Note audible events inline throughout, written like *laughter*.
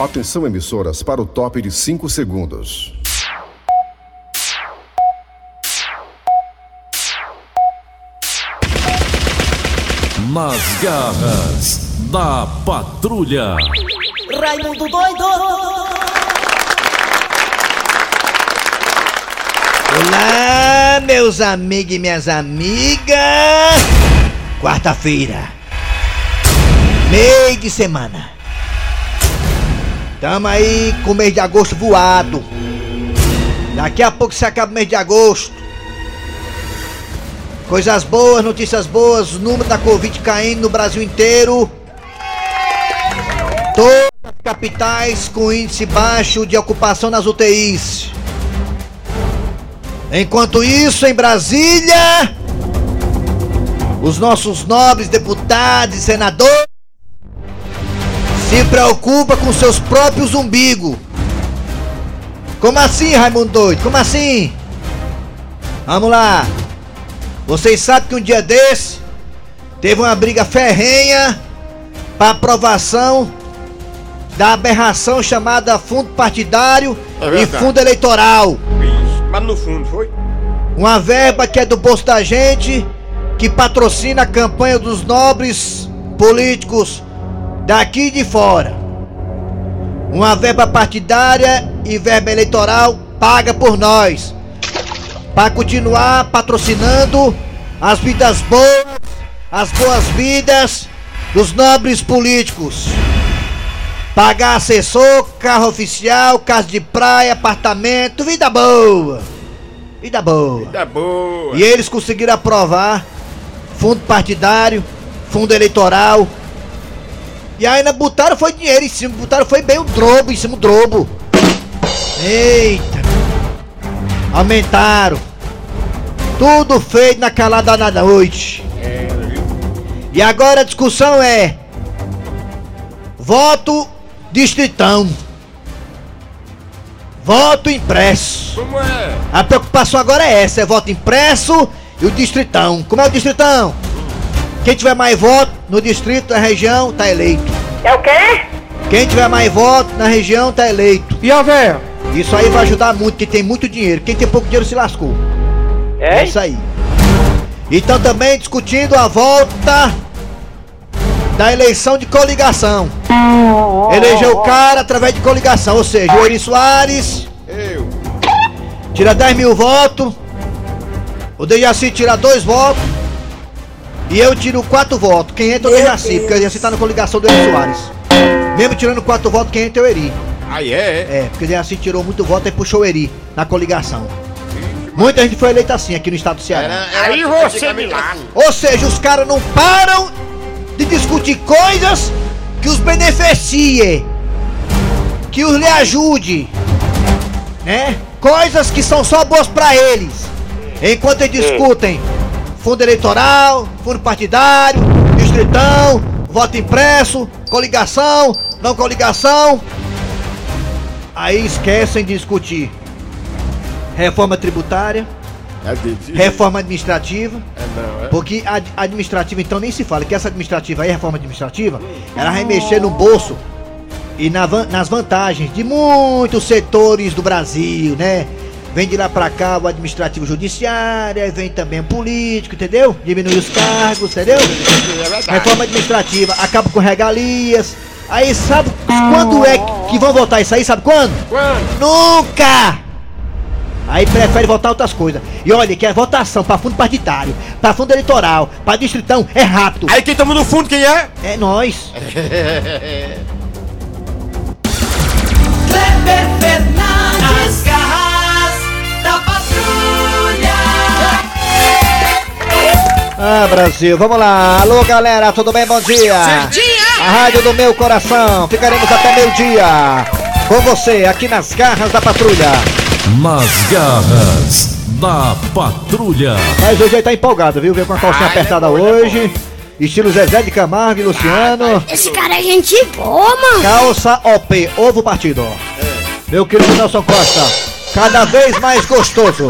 Atenção emissoras para o top de 5 segundos. Nas garras da patrulha. Raimundo doido! Olá, meus amigos e minhas amigas! Quarta-feira, meio de semana. Tamo aí com o mês de agosto voado. Daqui a pouco se acaba o mês de agosto. Coisas boas, notícias boas, número da Covid caindo no Brasil inteiro. Todas as capitais com índice baixo de ocupação nas UTIs. Enquanto isso, em Brasília, os nossos nobres deputados e senadores se preocupam com seus próprios umbigos. Como assim, Raimundo Doido? Como assim? Vamos lá. Vocês sabem que um dia desse teve uma briga ferrenha para aprovação da aberração chamada fundo partidário É e fundo eleitoral. Isso, mas no fundo foi? Uma verba que é do bolso da gente, que patrocina a campanha dos nobres políticos daqui de fora. Uma verba partidária e verba eleitoral paga por nós. Para continuar patrocinando as vidas boas, as boas vidas dos nobres políticos. Pagar assessor, carro oficial, casa de praia, apartamento, vida boa. Vida boa. Tá boa. E eles conseguiram aprovar fundo partidário, fundo eleitoral. E ainda botaram foi dinheiro em cima, botaram foi bem o drobo em cima do drobo. Eita! Aumentaram. Tudo feito na calada da noite. E agora a discussão é voto distritão. Voto impresso. Como é? A preocupação agora é essa, é voto impresso e o distritão. Como é o distritão? Quem tiver mais voto no distrito, na região, tá eleito. É o quê? Quem tiver mais voto na região, tá eleito. E a véia? Isso aí vai ajudar muito, quem tem muito dinheiro. Quem tem pouco dinheiro se lascou. É isso aí. Então também discutindo a volta da eleição de coligação. Elegeu o cara através de coligação, ou seja, o Eri Soares Eu. tira 10 mil votos, o Dejaci tira 2 votos e eu tiro 4 votos. Quem entra é o Dejaci, porque o Dejaci tá na coligação do Eri Soares. Mesmo tirando 4 votos, quem entra é o Eri. Aí é, é. É, porque o Dejaci tirou muito voto e puxou o Eri na coligação. Muita gente foi eleita assim aqui no estado do Ceará. Aí você me lasca. Ou seja, os caras não param de discutir coisas que os beneficiem, que os lhe ajude, né? Coisas que são só boas pra eles. Enquanto eles discutem fundo eleitoral, fundo partidário, distritão, voto impresso, coligação, não coligação, aí esquecem de discutir reforma tributária, É reforma administrativa, É é. porque a ad- administrativa então nem se fala, que essa administrativa aí, a reforma administrativa, ela vai mexer no bolso e na nas vantagens de muitos setores do Brasil, né? Vem de lá pra cá o administrativo judiciário, aí vem também o político, entendeu? Diminui os cargos, entendeu? É. Reforma administrativa, acaba com regalias. Aí sabe quando é que vão votar isso aí? Sabe quando? Quando? Nunca! Aí prefere votar outras coisas. E olha que a votação pra fundo partidário, pra fundo eleitoral, pra distritão é rápido. Aí quem tamo no fundo, quem é? É nós. *laughs* Ah, Brasil, vamos lá. Alô, galera, tudo bem? Bom dia. A rádio do meu coração. Ficaremos até meio-dia. Com você, aqui nas garras da patrulha. Nas garras da patrulha. Mas hoje ele tá empolgado, viu? Veio com a calcinha Ah, ele é apertada bom, ele é hoje. Estilo Zezé de Camargo e Luciano. Esse cara é gente boa, mano. Calça OP, ovo partido. Meu querido Nelson Costa, cada vez mais gostoso.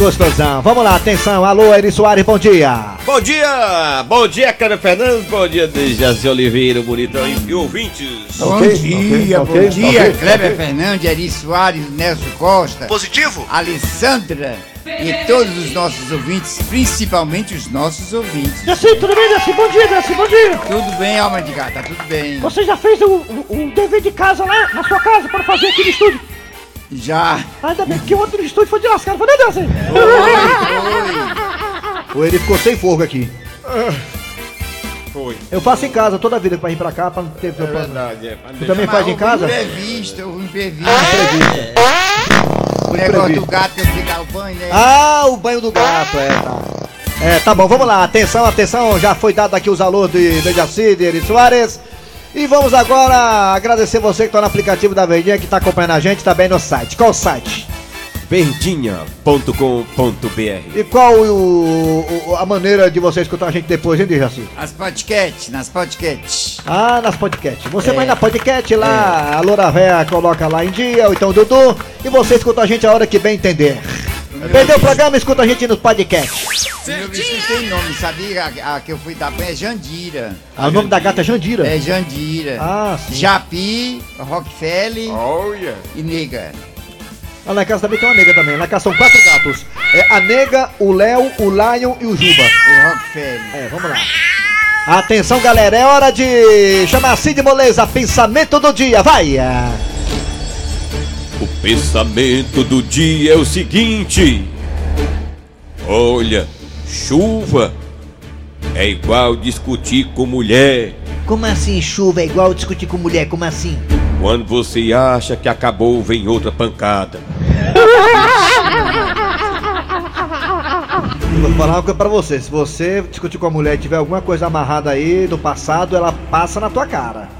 Gostosão. Vamos lá, atenção. Alô, Eri Soares, bom dia. Bom dia! Bom dia, Cara Fernandes. Bom dia, Dejaci Oliveira, bonitão e ouvintes. Bom Ok, dia, ok, bom dia, ok. Kleber Fernandes, Eri Soares, Nelson Costa, Positivo? Alessandra e todos os nossos ouvintes, principalmente os nossos ouvintes. Jaci, tudo bem, Jaci? Bom dia, Jaci, bom dia. Tudo bem, alma de gata, tudo bem. Você já fez o, o, o dever de casa lá na sua casa para fazer aqui no estúdio? Já. Ainda bem que o outro estúdio foi de lascar, foi, né, Jaci? O Eri ficou sem fogo aqui. Foi. Eu faço em casa toda a vida pra vir pra cá, pra não ter É problema. verdade, é. Tu também faz em casa? Imprevisto, o imprevisto. Imprevisto. O negócio imprevisto. do gato que eu fui dar o banho, né? Ah, o banho do gato, é, tá. É, tá bom, vamos lá, atenção, atenção, já foi dado aqui os alôs de Dejaci, de Eri Soares. E vamos agora agradecer você que tá no aplicativo da Verdinha, que tá acompanhando a gente também no site. Qual o site? Verdinha.com.br E qual o, o- a maneira de você escutar a gente depois, hein, Dejaci? As podcasts, nas podcasts. Ah, nas podcasts. Você É. vai na podcast lá, a Loura Véia coloca lá em dia, ou então o Dudu, e você escuta a gente a hora que bem entender. Perdeu o programa, escuta a gente nos podcasts. O meu bicho tem nome, sabia? A, a que eu fui dar banho é Jandira. Ah, o nome da gata é Jandira. É Jandira. Ah, sim. Japi, Rockefeller Olha. e Nega. Ah, em casa também tem uma nega também. Lá em casa são quatro gatos. É a nega, o Léo, o Lion e o Juba. O Rockefeller. É, vamos lá. Atenção, galera, é hora de chamar Cid Moleza, pensamento do dia, vai! O pensamento do dia é o seguinte: Olha, chuva é igual discutir com mulher Como assim chuva é igual discutir com mulher? Como assim? quando você acha que acabou, vem outra pancada. Vou falar uma coisa pra você. Se você discutir com a mulher e tiver alguma coisa amarrada aí do passado, ela passa na tua cara.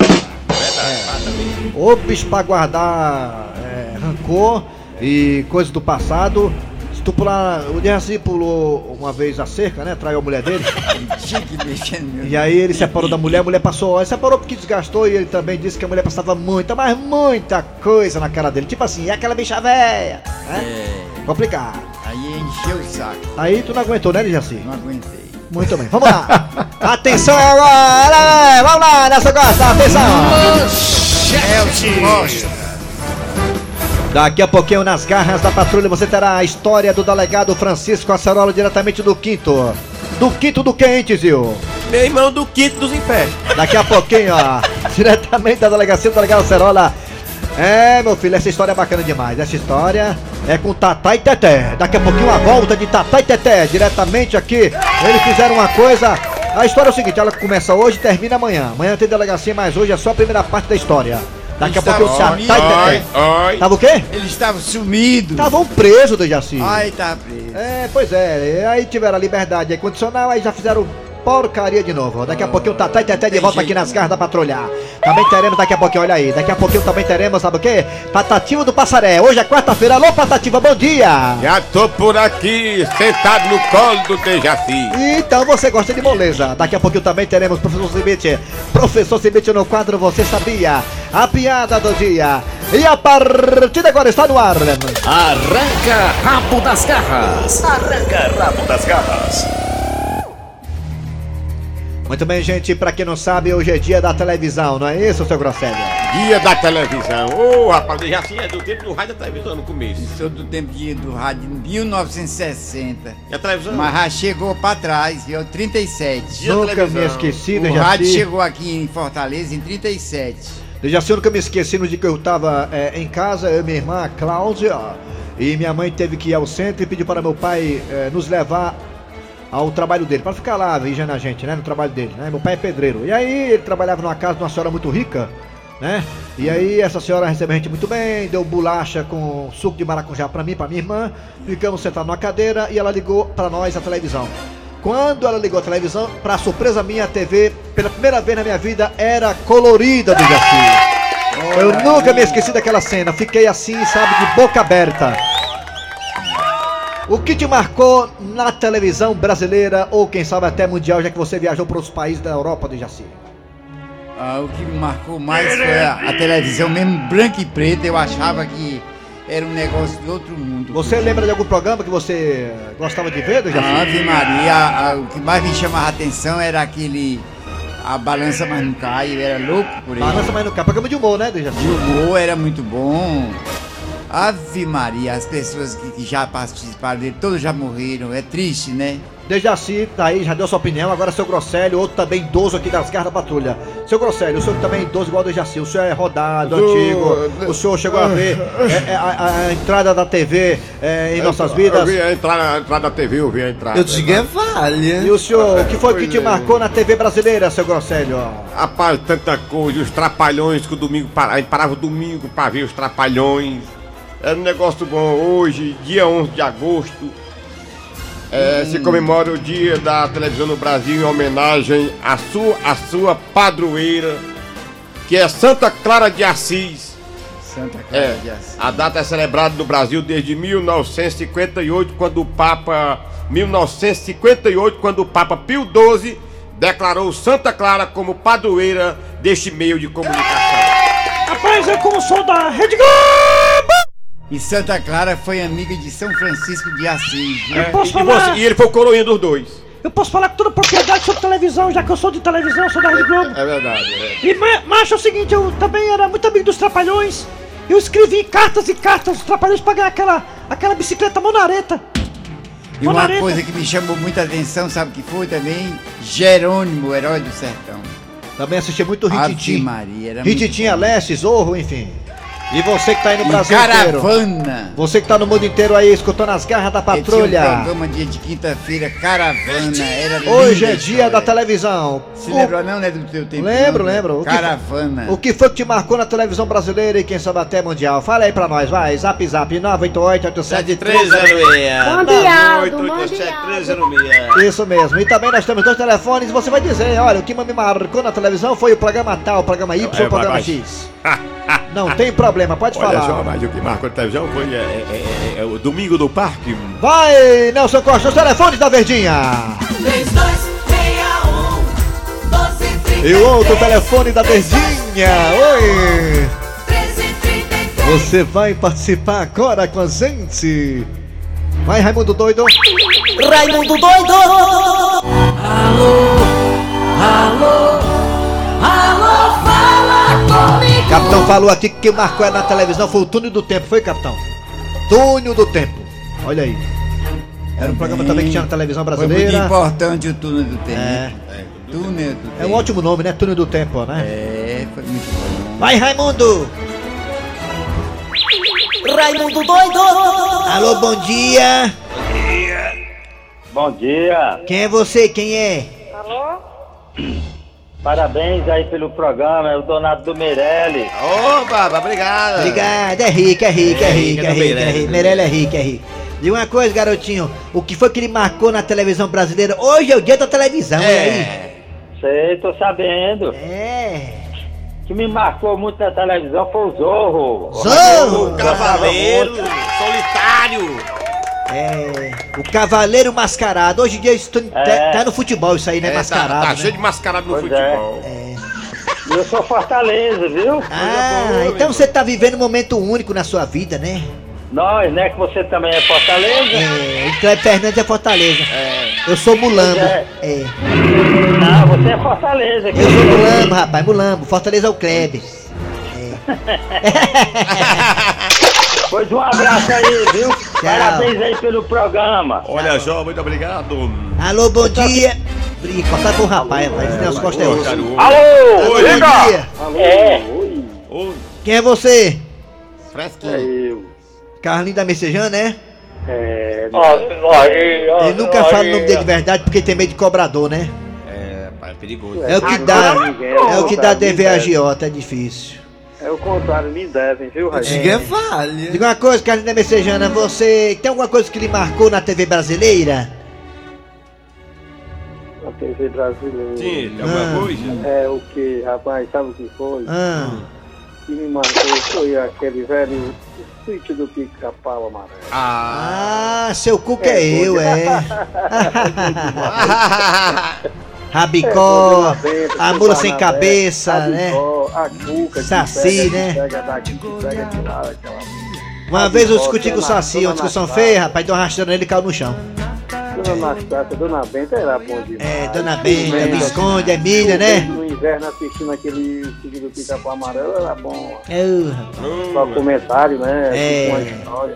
É. Ô bicho pra guardar rancor e coisas do passado. Se tu pular. O Derraci pulou uma vez a cerca, né? Traiu a mulher dele. *laughs* Meu. E aí ele separou da mulher, a mulher passou. Ele separou porque desgastou e ele também disse que a mulher passava muita, mas muita coisa na cara dele. Tipo assim, é aquela bicha velha. Né? É, Complicado. aí encheu o saco. Aí tu não aguentou, né, Derraci? Não aguentei. Muito bem, vamos lá. *laughs* Atenção é agora, vamos lá, nessa costa, atenção. Costa. Daqui a pouquinho nas garras da patrulha você terá a história do delegado Francisco Acerola diretamente do quinto. Do quinto do quente, Zil. Meu irmão do quinto dos infernos. Daqui a pouquinho, ó, *laughs* diretamente da delegacia do delegado Acerola. É, meu filho, essa história é bacana demais. Essa história é com Tatá e Teté. Daqui a pouquinho a volta de Tatá e Teté, diretamente aqui. Eles fizeram uma coisa. A história é o seguinte, ela começa hoje e termina amanhã. Amanhã tem delegacia, mas hoje é só a primeira parte da história. Daqui a Está pouquinho Tatá e Teté. Oi. Tava o quê? Ele estava sumido. Estavam presos, Dejaci. Ai, tá preso. É, pois é, aí tiveram a liberdade aí condicional, aí já fizeram porcaria de novo. Daqui a pouquinho o Tatá e Teté de volta aqui nas né? garras da patrulha. Também teremos daqui a pouquinho, olha aí. Daqui a pouquinho também teremos, sabe o quê? Patativa do Passaré. Hoje é quarta-feira. Alô, Patativa, bom dia! Já tô por aqui, sentado no colo do Dejaci. Então você gosta de moleza. Daqui a pouquinho também teremos Professor Cibite. Professor Cibite no quadro Você Sabia? A piada do dia. E a partida agora está no ar. Arranca rabo das garras. Arranca rabo das garras. Muito bem, gente. Pra quem não sabe, hoje é dia da televisão, não é isso, seu Grosselho? Dia da televisão. Ô, rapaz, o Dejaci é do tempo do rádio da televisão no começo. Sou do tempo de, do rádio em 1960. E a televisão? Mas já chegou pra trás, viu? 37. Dia da Nunca me esqueci, O Dejaci. rádio chegou aqui em Fortaleza em 37. Dejaci, eu nunca me esqueci no dia que eu tava é, em casa, eu e minha irmã, a Cláudia, e minha mãe teve que ir ao centro e pediu para meu pai é, nos levar ao trabalho dele, para ficar lá vigiando a gente, né, no trabalho dele, né? Meu pai é pedreiro. E aí ele trabalhava numa casa de uma senhora muito rica, né? E aí essa senhora recebeu a gente muito bem, deu bolacha com suco de maracujá para mim, para minha irmã. Ficamos sentados numa cadeira e ela ligou para nós a televisão. Quando ela ligou a televisão, para surpresa minha, a TV, pela primeira vez na minha vida, era colorida do Jaci. Eu nunca me esqueci daquela cena, fiquei assim, sabe, de boca aberta. O que te marcou na televisão brasileira ou quem sabe até mundial, já que você viajou para os países da Europa do Jaci? Ah, o que me marcou mais foi a, a televisão mesmo branca e preta. Eu achava que era um negócio de outro mundo. Você lembra de algum programa que você gostava de ver, Dejaci? Ave Maria, a- o que mais me chamava a atenção era aquele. A balança mas não cai, eu era louco por ele. Balança, mas não cai. Programa de humor, né, Dejaci? O humor era muito bom. Ave Maria, as pessoas que, já participaram dele, todos já morreram. É triste, né? Dejaci, tá aí, já deu sua opinião. Agora seu Grosselio, outro também idoso aqui das garras da patrulha. Seu Grosselio, o senhor também é idoso igual o Dejaci. O senhor é rodado, Do- antigo. O senhor chegou a ver é, é, a, a entrada da TV é, em nossas Eu vidas. vi a entrada, a entrada da TV, eu vi a entrada. Eu digo é vale. E o senhor, o que foi que te marcou na TV brasileira, seu Grosselio? Rapaz, tanta coisa, os trapalhões que o domingo a gente parava o domingo pra ver os trapalhões. Era um negócio bom. Hoje, dia 11 de agosto, é, se comemora o dia da televisão no Brasil em homenagem à sua, à sua padroeira, que é Santa Clara de Assis. Santa Clara É, de Assis. a data é celebrada no Brasil desde 1958, quando o Papa 1958, quando o Papa Pio XII declarou Santa Clara como padroeira deste meio de comunicação. Rapaz, eu como sou da Rede Globo! E Santa Clara foi amiga de São Francisco de Assis. É, posso e, e falar? você- e ele foi o coroinha dos dois. Eu posso falar com toda propriedade sobre televisão, já que eu sou de televisão, eu sou da Rede Globo. É verdade. é. E ma- macho é o seguinte, eu também era muito amigo dos Trapalhões. Eu escrevi cartas e cartas dos Trapalhões pra ganhar aquela, aquela bicicleta monareta. E uma Monareta. coisa que me chamou muita atenção, sabe o que foi também? Jerônimo, herói do sertão. Também assisti muito Ave Rititi. Maria, era Rititi, muito bom. Aleste, Zorro, enfim. E você que tá aí no Brasil inteiro. Caravana. Você que tá no mundo inteiro aí escutando as garras da Ele tinha um patrulha. programa dia de quinta-feira, Caravana. Era Hoje é dia da televisão. Se O- lembra não, né, do teu tempo? Lembro, não, né? lembro. O que- Caravana. O que foi que te marcou na televisão brasileira e quem sabe até mundial? Fala aí pra nós, vai. Zap zap 988 7306. Mundial, Oito, do oito, Mundial. sete, três, zero, seis. Isso mesmo. E também nós temos dois telefones e você vai dizer, olha, o que me marcou na televisão foi o programa tal, o programa Y, É, o vai, programa vai. X. *laughs* Não tem problema, pode Olha falar. só, mas o que marcou a televisão foi é, é, é, é o Domingo do Parque. Vai, Nelson Costa, os telefones da Verdinha. 3261 1233 E o outro telefone da Verdinha. Oi. 1333 Você vai participar agora com a gente. Vai, Raimundo Doido. Raimundo doido! Alô, alô, alô, falou aqui que quem marcou ela na televisão foi o Túnel do Tempo, foi, capitão? Túnel do Tempo. Olha aí. Era um programa também que tinha na televisão Foi muito brasileira. importante o túnel do tempo. É. Túnel do É um tempo. ótimo nome, né? Túnel do Tempo, né? É, foi muito bom. Vai, Raimundo! Raimundo doido! Alô, bom dia! Bom dia, Quem é você? Quem é? Parabéns aí pelo programa, é o Donato do Meirelles. Opa, obrigado. Obrigado, é rico, é rico, é rico, é É, rico, é Meirelles. rico. Meirelles é rico, é rico. Diga uma coisa, garotinho. O que foi que ele marcou na televisão brasileira? Hoje é o dia da televisão, é aí? É. Sei, tô sabendo. É. O que me marcou muito na televisão foi o Zorro. Zorro! O Cavaleiro Solitário. É. O Cavaleiro Mascarado. Hoje em dia isso tá, É. tá no futebol, isso aí, né? É, tá- Mascarado. Tá, né? cheio de mascarado no Pois é. futebol. E eu sou Fortaleza, viu? Ah, então você tá vivendo um momento único na sua vida, né? Nós, né? Que você também é Fortaleza. É, o Cleber Fernandes é Fortaleza. Eu sou Mulambo. É. É. Não, você é Fortaleza. Eu sou Mulambo, rapaz, Mulambo. Fortaleza é o Kleber. *laughs* *laughs* Pois um abraço aí, viu? *laughs* Parabéns aí pelo programa. Olha só, muito obrigado. Alô, bom dia. Ih, cortar com o rapaz, rapaz. Esse Nelson Costa é. Garoto. Alô! Alô, bom dia. É, Oi, Quem é você? fresquinho. eu. Carlinho da Messejana, né? É. Ó, ó, Ele nunca fala o nome dele de verdade porque tem medo de cobrador, né? É, pai, é perigoso. É o que dá. É o que dá dever a agiota, é difícil. É o contrário, me devem, viu, Raí? Diga é vale. Diga uma coisa, Carlinho da Messejana, você tem alguma coisa que lhe marcou na TV brasileira? A TV brasileira. Sim, tem alguma Ah. coisa? É o que, rapaz, sabe o que foi? Ah, que me marcou foi aquele velho sítio do pica-pau amarelo. Ah. ah, seu cuco é eu, é. *laughs* *laughs* *laughs* Rabicó, a mula sem cabeça, né? A cuca, Saci, pega, né? Pega daqui, que pega de lá, aquela... Uma vez eu discuti com o Saci, uma discussão feia, rapaz, deu uma rasteira nele e caiu no chão. Dona Anastácia, Dona Benta era bom demais. É, Dona Benta, Visconde, Emília, né? No inverno assistindo aquele segundo pica-pau amarelo era bom. Eu, rapaz. Só comentário, né? É. História.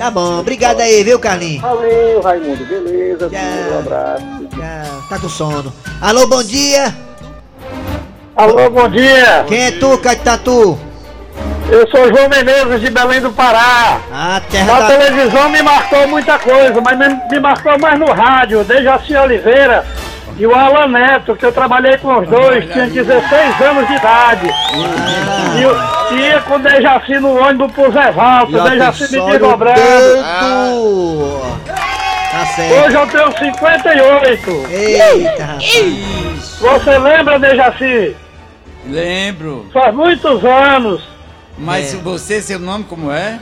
Tá bom, obrigado aí, viu, Carlinhos? Valeu, Raimundo, beleza? Tchau. Um abraço. Tchau, tá com sono. Alô, bom dia! Alô, bom dia! Quem é tu, Catatu? Eu sou João Menezes de Belém do Pará. A terra Na da... televisão me marcou muita coisa, mas me, marcou mais no rádio, Dejaci Oliveira e o Alan Neto, que eu trabalhei com os dois, tinha 16 anos de idade. E eu ia com o Dejaci no ônibus pro Zé Valto, o Dejaci me desdobrando. Tá certo. Hoje eu tenho 58. Eita, rapaz. Você lembra, Dejaci? Lembro. Faz muitos anos. Mas É. você, seu nome como é?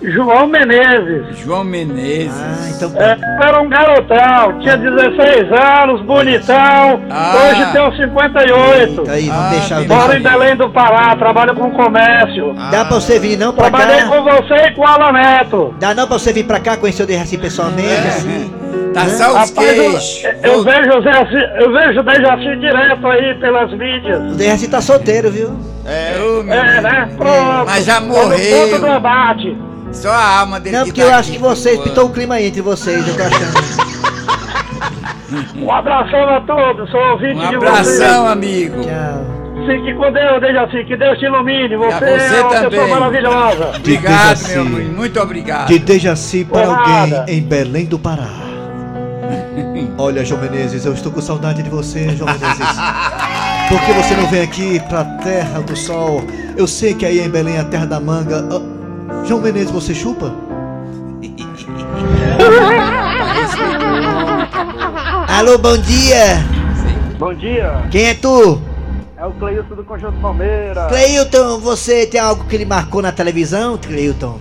João Menezes. João Menezes. Ah, então É, era um garotão, tinha 16 anos, bonitão. Ah. Hoje tenho 58. Eita, aí, vamos Ah, deixar o Moro em Belém do Pará, trabalho com comércio. Dá pra você vir não pra Trabalhei cá? com você e com o Alan Neto. Dá não pra você vir pra cá conhecer o Dejaci pessoalmente, assim? *laughs* Tá só os Rapaz, queixos. eu, eu vejo o Dejaci- eu vejo o Dejaci direto aí pelas mídias. O Dejaci tá solteiro, viu? Ô, meu É, né? Pronto. Mas já no ponto morreu. do abate. Só a alma dele Não, que porque tá eu aqui acho que vocês pintou o clima aí entre vocês, eu tô achando. Um abração a todos, sou ouvinte Um de abração, vocês. amigo. Tchau. Fique com Deus, Dejaci, que Deus te ilumine. Você, você é uma também. pessoa maravilhosa. Obrigado, meu amigo. Muito obrigado. De Dejaci para Porrada. alguém em Belém do Pará. Olha, João Menezes, eu estou com saudade de você, João Menezes. Por que você não vem aqui pra Terra do Sol? Eu sei que aí em Belém é a terra da manga. João Menezes, você chupa? *laughs* Alô, bom dia! Bom dia, Quem é tu? é o Cleilson do Conjunto Palmeiras. Cleilton, você tem algo que lhe marcou na televisão, Cleilton?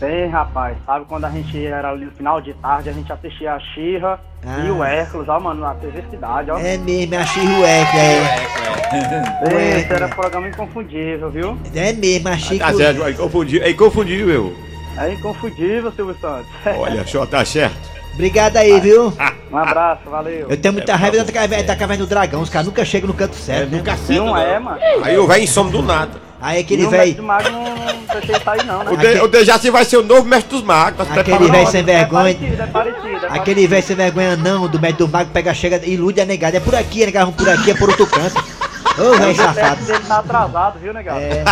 Tem, rapaz. Sabe quando a gente era ali no final de tarde, a gente assistia a Xirra Ah. e o Hércules, ó, mano, na TV Cidade, ó. É mesmo, é a Chirueque, é. Esse era um programa inconfundível, viu? É mesmo, a Chico. Tá certo, aí confundiu, aí confundiu, eu. É inconfundível, Silvio Santos. *laughs* Olha, só tá certo. Obrigado aí, viu? um abraço, valeu. Eu tenho muita raiva da caverna, da caverna do dragão, os caras nunca chegam no canto certo, né? Nunca certo. Não é, mano. Aí o velho some do nada. Aí aquele velho, Mestre Mago não, não deixei sair não, né? O, de, o Dejaci vai ser o novo mestre dos magos. Tá Aquele velho sem vergonha. É parecido, é parecido. É aquele velho sem vergonha não, do médico do mago, pega, chega, ilude a negada. É por aqui, a negada, vamos por aqui, é por outro canto. Ô, velho. O safado. teste dele tá atrasado, viu, negado? É.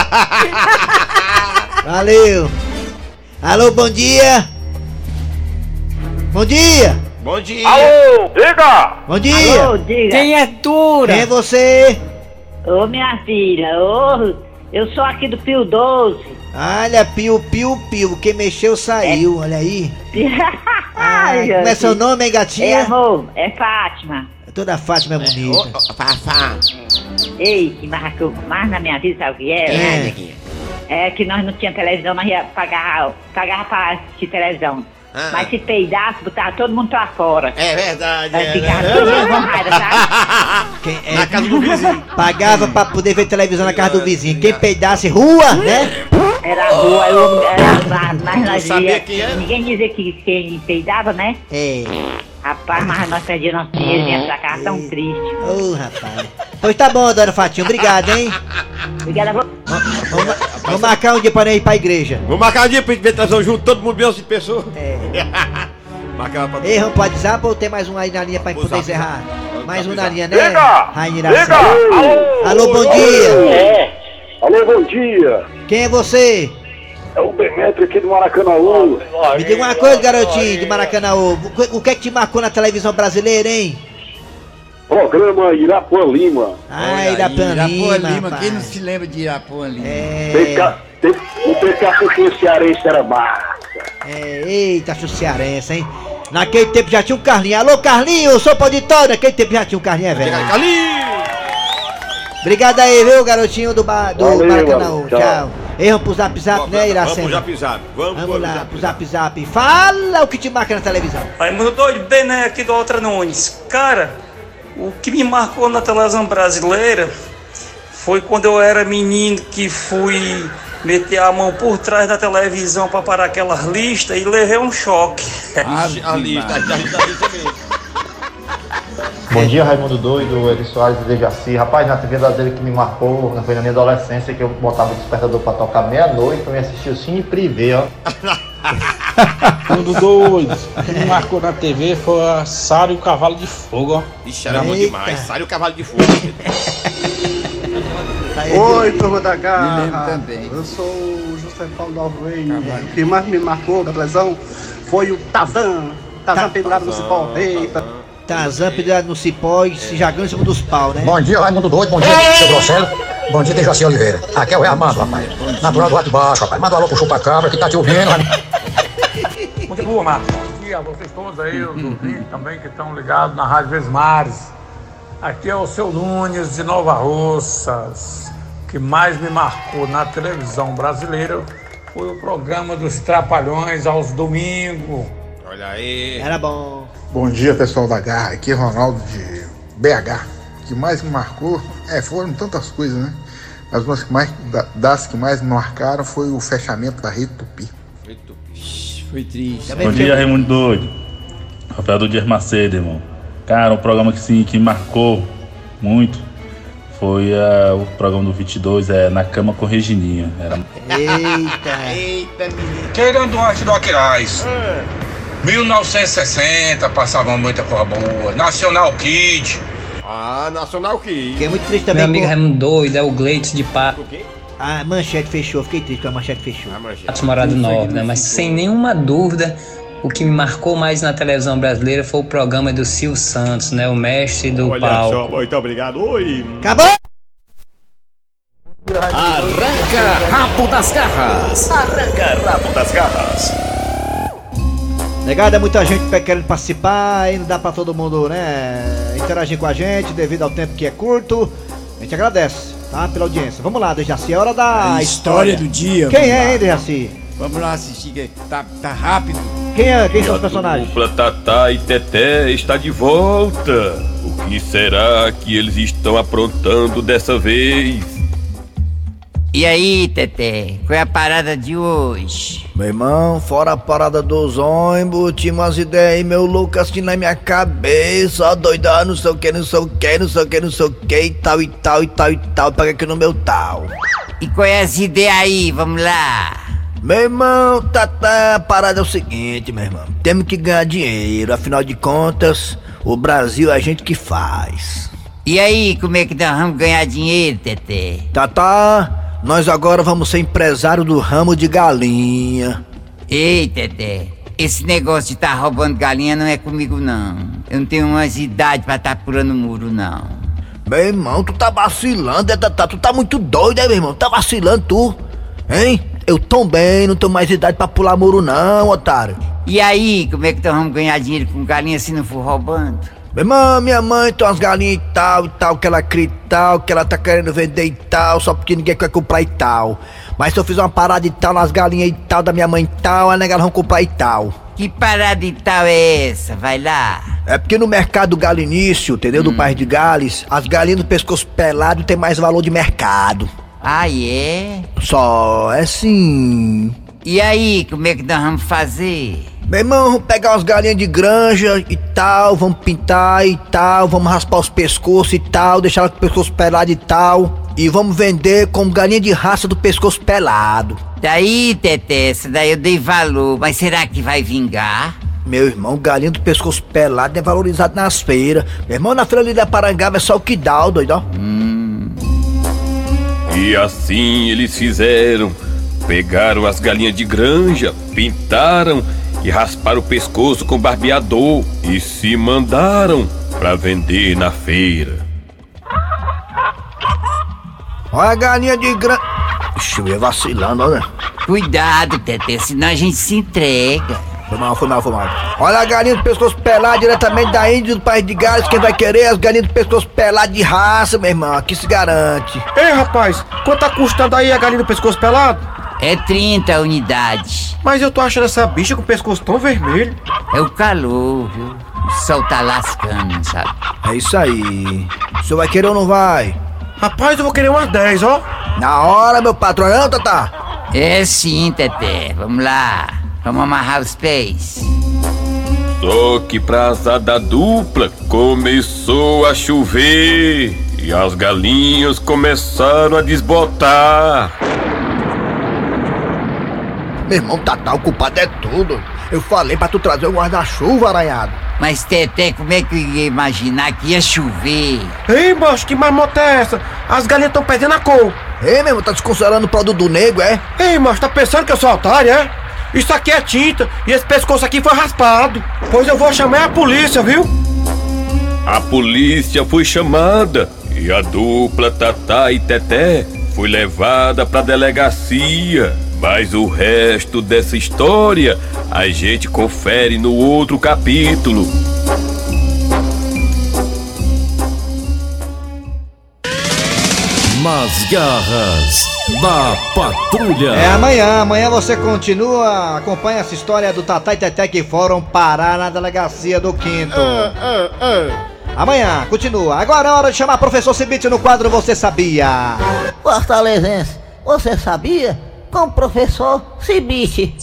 Valeu. Alô, bom dia. Bom dia. Bom dia. Alô, diga! Bom dia. diga. Quem é você? Ô, minha filha, ô, eu sou aqui do Pio 12. Olha, piu, piu, piu. Quem mexeu saiu, olha aí. *laughs* Ai, Ai, como é seu nome, hein, É gatinha? amor, é Fátima. Toda Fátima é bonita. Fafá. Ei, que marcou mais na minha vida, sabe o que é? É. É que nós não tínhamos televisão, nós ia pagar, pagava pra assistir televisão. Ah. Mas se peidasse, botava todo mundo pra fora. É verdade. Aí É, ficava né? todo com raiva, sabe? Quem é? Na casa do vizinho. Pagava pra poder ver televisão na casa do vizinho. Quem peidasse, rua, né? Era a rua, eu, era, quem era? ninguém dizia que quem peidava, né? É. Rapaz, mas nós perdíamos nosso dinheiro, vinha pra cá tão triste. Ô, rapaz. Pois tá bom, dona Fatinha. Obrigado, hein? Obrigada, vou... Vamos, vamos marcar um dia pra ir pra igreja. Vamos marcar um dia pra gente ver junto, todo mundo bem de pessoa. É. *laughs* Marcar pra Ei, vamos pro WhatsApp ou tem mais um aí na linha pra gente poder encerrar? Mais um na linha, né? Diga! Rainha Diga! Iracema. Alô, bom dia! É. Alô, bom dia. Quem é você? É o Demetrio aqui do Maracanã. Me diga uma coisa, garotinho de Maracanã. O que- o que é que te marcou na televisão brasileira, hein? Programa Irapuã Lima. Ai, Olha da aí, Irapuã Lima, Lima. Quem não se lembra de Irapuã Lima? É, o PK cearense era massa. é, eita, cearense, hein? Naquele tempo já tinha um Carlinho. Alô, Carlinho, eu sou pro auditório. Naquele tempo já tinha um Carlinho, é velho. Ali! Obrigado aí, viu, garotinho do, ba do Valeu, Maracanã. Tchau. Tchau. Ei, vamos pro zap zap, né, Vamos pro Iracema? zap zap. Vamos, Vamos pro lá, zap pro zap. zap. Fala o que te marca na televisão. Raimundo doido, Bené aqui do Altra Nunes. Cara, o que me marcou na televisão brasileira foi quando eu era menino que fui Meti a mão por trás da televisão pra parar aquelas listas e levei um choque. *laughs* A lista, a lista, a lista mesmo. Bom dia, Raimundo Doido, Eri Soares e Dejaci. Rapaz, na TV dele que me marcou, foi na minha adolescência, que eu botava o despertador pra tocar meia-noite pra me assistir o Cine Privé, ó. Um dos dois que me marcou na TV foi a Sara e o Cavalo de Fogo, ó. Ixi, era bom demais. Sai o cavalo de fogo. *laughs* Oi, turma da Garra. Me lembro também. Eu sou o José Paulo da. O que mais me marcou da televisão foi o Tazan. Tazan pendurado no cipó. Eita. Tazan pendurado no cipó e se jogando em cima dos pau, né? Bom dia, Raimundo Doido. Bom dia, seu Grosselho. Bom dia, Dejaci Oliveira. Aqui é o Armando, rapaz. Natural do Alto Baixo, rapaz. Manda um alô pro chupa-cabra que tá te ouvindo. Muito boa, Marcos. E a vocês todos aí, os ouvintes também que estão ligados na Rádio Vesmares. Aqui é o seu Nunes de Nova Russas. O que mais me marcou na televisão brasileira foi o programa dos Trapalhões aos domingos. Olha aí. Era bom. Bom dia, pessoal da Garra. Aqui é Ronaldo de BH. O que mais me marcou, é, foram tantas coisas, né? Mas uma que mais, da- das que mais me marcaram foi o fechamento da Rede Tupi. Foi triste. Bom dia, Raimundo Doido. Rafael do Dias Macedo, irmão. Cara, um programa que sim, que marcou muito foi ah, o programa do 22, é Na Cama com Regininha. Era... Eita. Eita, menino. Queirando Duarte do Aquiraz. 1960 passava muita coisa boa. Nacional Kid. Ah, Nacional Kid. Fiquei muito triste também. Meu amigo Raimundo Doido é o Gleitos de Pato. A manchete fechou, fiquei triste com a manchete fechou. Patos Morado Nova, né? Mas sem nenhuma dúvida, o que me marcou mais na televisão brasileira foi o programa do Silvio Santos, né? O mestre do Olha palco. só, muito obrigado. Oi. Acabou! Arranca rabo das garras. Arranca rabo das garras. Negado, é muita gente que querendo participar, aí não dá pra todo mundo, né, interagir com a gente devido ao tempo que é curto. A gente agradece, tá, pela audiência. Vamos lá, Dejaci, é hora da A história do dia, Quem é, lá. hein, Dejaci? Vamos lá assistir, que tá, tá rápido. Quem é, quem são os personagens? dupla Tatá e Teté está de volta. O que será que eles estão aprontando dessa vez? E aí, Teté, qual é a parada de hoje? Meu irmão, fora a parada dos ônibus, tinha umas ideias aí, meu louco, assim na minha cabeça, doidão, não sei o que, não sei o que, não sei o que, não sei o que, e tal, e tal, e tal, e tal, pega aqui no meu tal. E qual é as ideias aí? Vamos lá. Meu irmão, tá, tá, a parada é o seguinte, meu irmão, temos que ganhar dinheiro, afinal de contas, o Brasil é a gente que faz. E aí, como é que nós vamos ganhar dinheiro, Teté? Tá, tá, nós agora vamos ser empresário do ramo de galinha. Ei, Teté, esse negócio de tá roubando galinha não é comigo, não. Eu não tenho umas idade pra tá pulando muro, não. Meu irmão, tu tá vacilando, é, tá, tu tá muito doido, é, meu irmão? Tá vacilando, tu? Hein? Eu também não tenho mais idade pra pular muro, não, otário. E aí, como é que nós vamos ganhar dinheiro com galinha se não for roubando? Meu irmão, minha mãe tem umas galinhas e tal, e tal, que ela cria e tal, que ela tá querendo vender e tal, só porque ninguém quer comprar e tal. Mas se eu fizer uma parada e tal nas galinhas e tal da minha mãe e tal, a nega elas vão comprar e tal. Que parada e tal é essa? Vai lá. É porque no mercado galinício, entendeu? Do País de Gales, as galinhas do pescoço pelado tem mais valor de mercado. Ah, é? Só, é sim. E aí, como é que nós vamos fazer? Meu irmão, vamos pegar umas galinhas de granja e tal, vamos pintar e tal, vamos raspar os pescoços e tal, deixar elas com o pescoço pelado e tal. E vamos vender como galinha de raça do pescoço pelado. Daí, Teté, essa daí eu dei valor, mas será que vai vingar? Meu irmão, galinha do pescoço pelado é valorizado nas feiras. Meu irmão, na feira ali da Parangaba é só o que dá, ó, doido, ó. E assim eles fizeram. Pegaram as galinhas de granja, pintaram e rasparam o pescoço com barbeador e se mandaram pra vender na feira. Olha a galinha de granja. Ixi, eu ia vacilando, olha. Cuidado, Teté, senão a gente se entrega. Foi mal, foi mal, foi mal. Olha a galinha do pescoço pelado diretamente da Índia do País de Gales. Quem vai querer as galinhas do pescoço pelado de raça, meu irmão. Aqui se garante. Ei, rapaz, quanto tá custando aí a galinha do pescoço pelado? É 30 unidades. Mas eu tô achando essa bicha com o pescoço tão vermelho. É o calor, viu? O sol tá lascando, sabe? É isso aí. O senhor vai querer ou não vai? Rapaz, eu vou querer umas 10, ó. Na hora, meu patrão, não, Tata? É sim, Teté. Vamos lá. Vamos amarrar os pés. Só que pra azada dupla começou a chover e as galinhas começaram a desbotar. Meu irmão, Tatá, o culpado é tudo. Eu falei pra tu trazer o guarda-chuva, aranhado. Mas, Teté, como é que eu ia imaginar que ia chover? Ei, moço, que marmota é essa? As galinhas estão perdendo a cor. Ei, meu irmão, tá desconsiderando o produto do nego, é? Ei, moço, tá pensando que eu sou otário, é? Isso aqui é tinta e esse pescoço aqui foi raspado. Pois eu vou chamar a polícia, viu? A polícia foi chamada e a dupla Tatá e Teté foi levada pra delegacia. Mas o resto dessa história a gente confere no outro capítulo. Nas garras da patrulha. É amanhã, amanhã você continua, acompanha essa história do Tatá e Teté que foram parar na delegacia do Quinto. Amanhã, continua. Agora é hora de chamar o professor Cibite no quadro Você Sabia. Fortalezense, você sabia? Com o professor Cibite.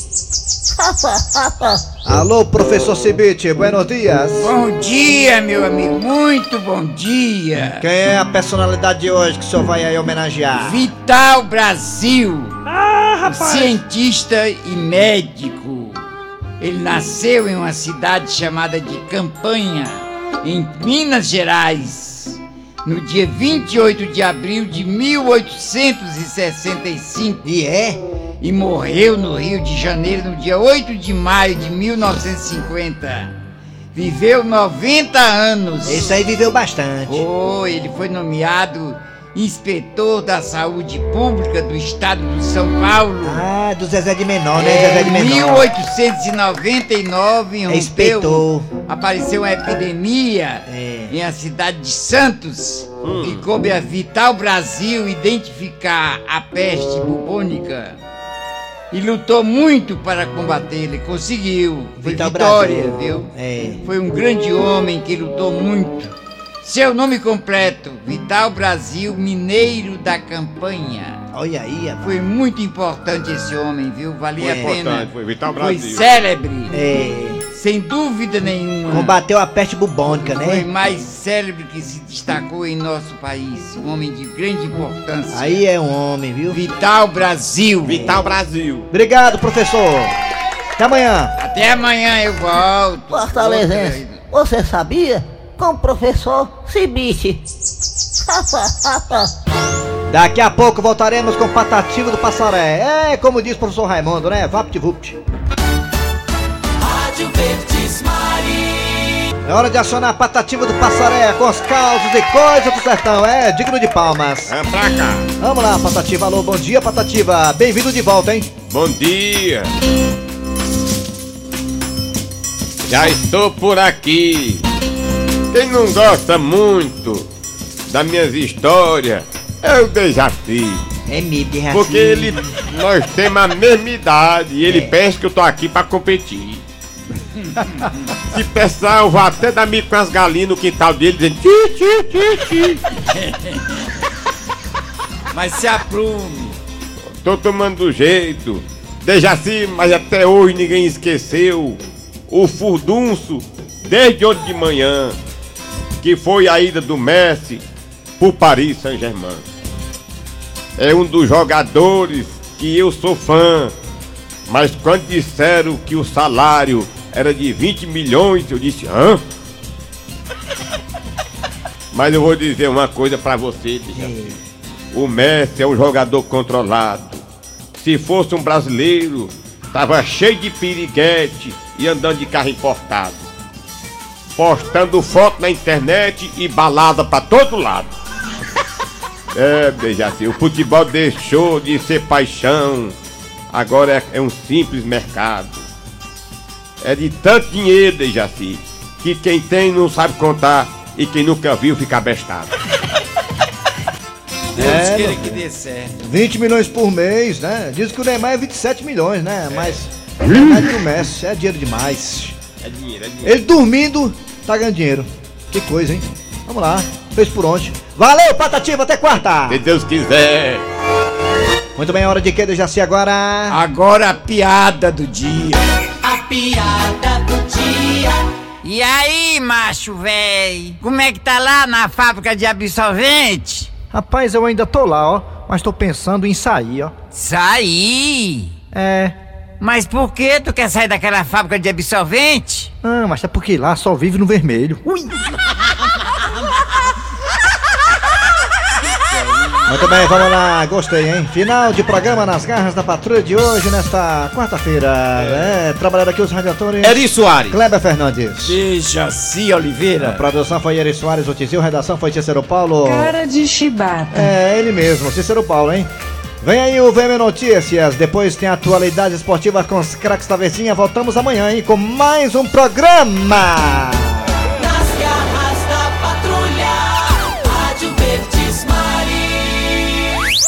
*laughs* Alô, professor Cibite, buenos dias. Bom dia, meu amigo. Muito bom dia. Quem é a personalidade de hoje que o senhor vai aí homenagear? Vital Brasil. Ah, rapaz. Cientista e médico. Ele nasceu em uma cidade chamada de Campanha, em Minas Gerais, no dia 28 de abril de 1865. E é? E morreu no Rio de Janeiro no dia 8 de maio de 1950. Viveu 90 anos. Esse aí viveu bastante. Oh, ele foi nomeado inspetor da saúde pública do estado de São Paulo. Ah, do Zezé de Menor, né? É, Zezé de em Menor. 1899 É rompeu, inspetor. apareceu uma epidemia É. em a cidade de Santos e coube a Vital Brasil identificar a peste bubônica e lutou muito para combatê-la conseguiu. Foi Vital vitória, Brasil. viu? É. Foi um grande homem que lutou muito. Seu nome completo, Vital Brasil Mineiro da Campanha. Olha aí, rapaz. Foi muito importante esse homem, viu? Valia Foi a pena. importante, foi Vital Foi Brasil. célebre. É. Sem dúvida nenhuma. Combateu a peste bubônica, Foi né? mais célebre que se destacou em nosso país. Um homem de grande importância. Aí é um homem, viu? Vital Brasil. Vital Brasil. Obrigado, professor. Até amanhã. Até amanhã eu volto. Fortalezense, você sabia? Com o professor Cibite. *laughs* Daqui a pouco voltaremos com Patativo do Passaré. É, como diz o professor Raimundo, né? Vapt-vupt. Rádio Verdes Mari. É hora de acionar a Patativa do Passaré com os causos e coisas do sertão. É, digno de palmas. É pra cá. Vamos lá, Patativa. Alô, bom dia, Patativa. Bem-vindo de volta, hein? Bom dia. Já estou por aqui. Quem não gosta muito das minhas histórias é o Dejaci. É mesmo, Dejaci. Porque ele, nós temos a mesma idade e ele pensa que eu tô aqui pra competir. Se pensar, eu vou até dar mico com as galinhas no quintal dele dizendo ti, ti, ti, ti. Mas se aprume. Tô tomando do jeito. Dejaci, mas até hoje ninguém esqueceu o furdunço desde ontem de manhã, que foi a ida do Messi pro Paris Saint-Germain. É um dos jogadores que eu sou fã, mas quando disseram que o salário era de 20 milhões, eu disse, hã? *laughs* Mas eu vou dizer uma coisa pra você, Dejaci. O Messi é um jogador controlado. Se fosse um brasileiro, tava cheio de piriguete e andando de carro importado. Postando foto na internet e balada pra todo lado. *laughs* É, Dejaci, o futebol deixou de ser paixão. Agora é, é um simples mercado. É de tanto dinheiro, Dejaci, que quem tem não sabe contar e quem nunca viu fica abestado. Deus É, queira que dê certo. 20 milhões por mês, né? Diz que o Neymar é 27 milhões, né? Mas é mais que o Messi, é dinheiro demais. É dinheiro, é dinheiro. Ele dormindo, tá ganhando dinheiro. Que coisa, hein? Vamos lá, fez por onde. Valeu, Patativa, até quarta! Se Deus quiser. Muito bem, hora de que, Dejaci, agora? Agora a piada do dia. A piada do dia. E aí, macho véi? Como é que tá lá na fábrica de absolvente? Rapaz, eu ainda tô lá, ó. Mas tô pensando em sair, ó. Sair? É. Mas por que tu quer sair daquela fábrica de absolvente? Ah, mas é porque lá só vive no vermelho. Ui! Muito bem, vamos lá, gostei, hein? Final de programa nas garras da patrulha de hoje, nesta quarta-feira. É, trabalhando aqui os radiadores. Eri Soares. Kleber Fernandes. Dejaci Oliveira. A produção foi Eri Soares, o Tizil, redação foi Cícero Paulo. Cara de chibata. É, ele mesmo, Cícero Paulo, hein? Vem aí o VM Notícias, depois tem atualidade esportiva com os craques da Verzinha. Voltamos amanhã, hein, com mais um programa.